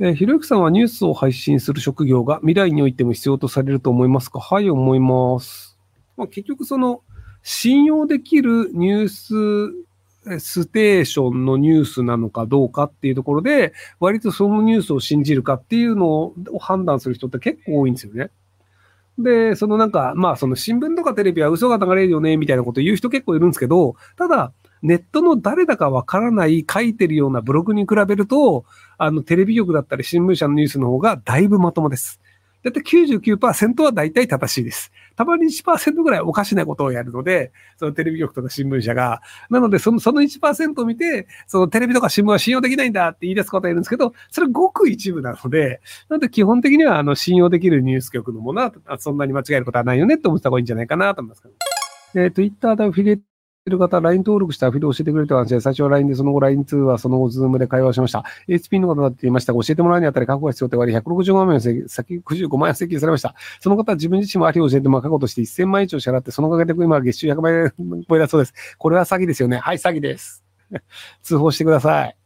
えー、ひろゆきさんはニュースを配信する職業が未来においても必要とされると思いますか？はい、思います。まあ、結局その、信用できるニュースステーションのニュースなのかどうかっていうところで、割とそのニュースを信じるかっていうのを判断する人って結構多いんですよね。で、そのなんか、まあその新聞とかテレビは嘘が流れるよね、みたいなこと言う人結構いるんですけど、ただ、ネットの誰だかわからない書いてるようなブログに比べると、あの、テレビ局だったり新聞社のニュースの方がだいぶまともです。だって99%は大体正しいです。たまに1%ぐらいおかしなことをやるので、そのテレビ局とか新聞社が。なので、その、その1%を見て、そのテレビとか新聞は信用できないんだって言い出すことはいるんですけど、それごく一部なので、なので基本的には、あの、信用できるニュース局のものは、そんなに間違えることはないよねって思った方がいいんじゃないかなと思いますけど。えー、Twitter でアフィリエイてる方、LINE 登録してアフィリ教えてくれると話で、最初は LINE で、その後 LINE 通話、その後 Zoom で会話しました。HP のことだって言いましたが、教えてもらうにあたり過去が必要って割り、165万円先、95万円請求されました。その方は自分自身もアフィを教えても過去として1000万円以上支払って、そのおかげで今月収100万円超えだそうです。これは詐欺ですよね。はい、詐欺です。通報してください。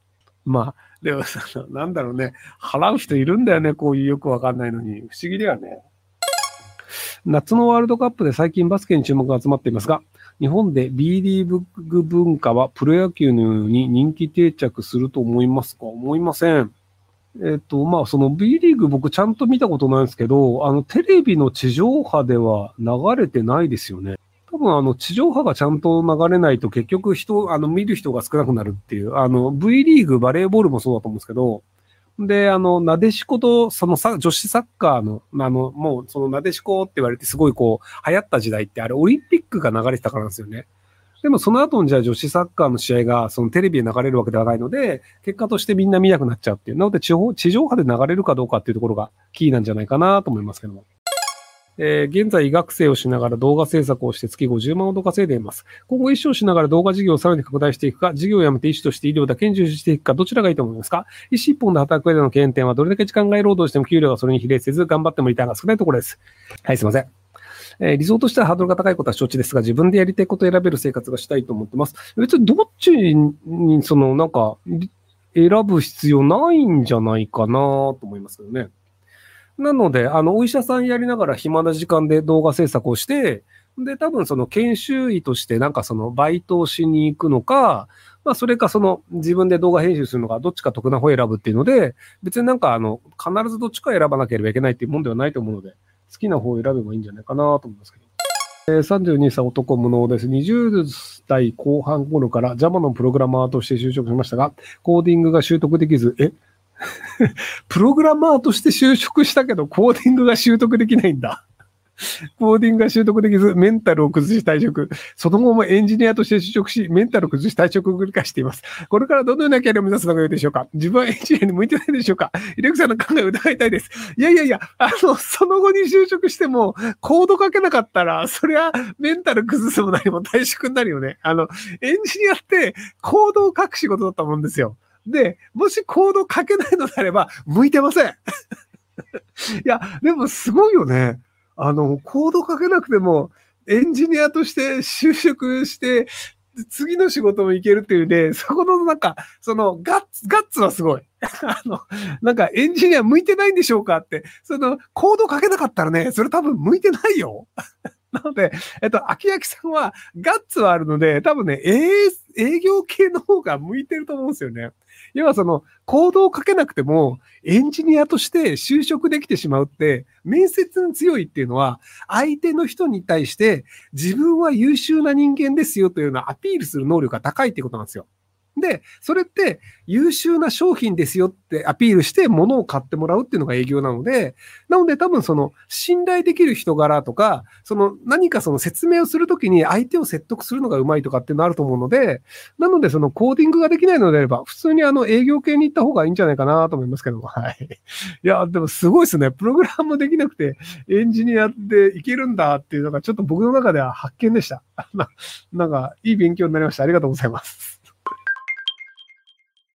まあ、でも、なんだろうね。払う人いるんだよね。こういうよくわかんないのに。不思議だよね。夏のワールドカップで最近バスケに注目が集まっていますが、日本で B リーグ文化はプロ野球のように人気定着すると思いますか？思いません。えっ、と、まあ、その B リーグ僕ちゃんと見たことないんですけど、あの、テレビの地上波では流れてないですよね。多分あの、地上波がちゃんと流れないと結局人、あの、見る人が少なくなるっていう、あの、V リーグ、バレーボールもそうだと思うんですけど、で、あの、なでしこと、そのさ、女子サッカーの、あの、もう、そのなでしこって言われてすごいこう、流行った時代って、あれ、オリンピックが流れてたからなんですよね。でも、その後にじゃあ女子サッカーの試合が、そのテレビで流れるわけではないので、結果としてみんな見なくなっちゃうっていう。なので、地方、地上波で流れるかどうかっていうところがキーなんじゃないかなと思いますけども。えー、現在医学生をしながら動画制作をして月50万ほど稼いでいます。今後医師をしながら動画事業をさらに拡大していくか、事業をやめて医師として医療だけに重視していくか、どちらがいいと思いますか？医師一本で働く上での懸念点は、どれだけ時間外労働しても給料がそれに比例せず、頑張ってもリターンが少ないところです。はい、すいません。えー、理想としてはハードルが高いことは承知ですが、自分でやりたいことを選べる生活がしたいと思ってます。別にどっちに、その、なんか、選ぶ必要ないんじゃないかなと思いますけどね。なので、あの、お医者さんやりながら暇な時間で動画制作をして、で、多分その研修医としてなんかそのバイトをしに行くのか、まあそれかその自分で動画編集するのか、どっちか得な方を選ぶっていうので、別になんかあの、必ずどっちか選ばなければいけないっていうもんではないと思うので、好きな方を選べばいいんじゃないかなと思いますけど。えー、32歳男無能です。20代後半頃から Java のプログラマーとして就職しましたが、コーディングが習得できず、えプログラマーとして就職したけど、コーディングが習得できないんだ。コーディングが習得できず、メンタルを崩し退職。その後もエンジニアとして就職し、メンタルを崩し退職を繰り返しています。これからどのようなキャリアを目指すのが良いでしょうか？自分はエンジニアに向いてないでしょうか？イレクさんの考えを疑いたいです。いやいやいや、あの、その後に就職しても、コード書けなかったら、そりゃ、メンタル崩すも何も退職になるよね。あの、エンジニアって、コードを書く仕事だったもんですよ。で、もしコード書けないのであれば、向いてません。いや、でもすごいよね。あの、コード書けなくても、エンジニアとして就職して、次の仕事もいけるっていうね、そこのなんか、そのガッツ、ガッツはすごい。あの、なんかエンジニア向いてないんでしょうかって、そのコード書けなかったらね、それ多分向いてないよ。なので、えっと、秋焼さんはガッツはあるので、多分ね、営業系の方が向いてると思うんですよね。要はその、コードをかけなくても、エンジニアとして就職できてしまうって、面接に強いっていうのは、相手の人に対して、自分は優秀な人間ですよというようなアピールする能力が高いっていうことなんですよ。で、それって優秀な商品ですよってアピールして物を買ってもらうっていうのが営業なので、なので多分その信頼できる人柄とか、その何かその説明をするときに相手を説得するのがうまいとかっていうのあると思うので、なのでそのコーディングができないのであれば、普通にあの営業系に行った方がいいんじゃないかなと思いますけども、はい。いや、でもすごいですね。プログラムできなくてエンジニアでいけるんだっていうのがちょっと僕の中では発見でした。なんかいい勉強になりました。ありがとうございます。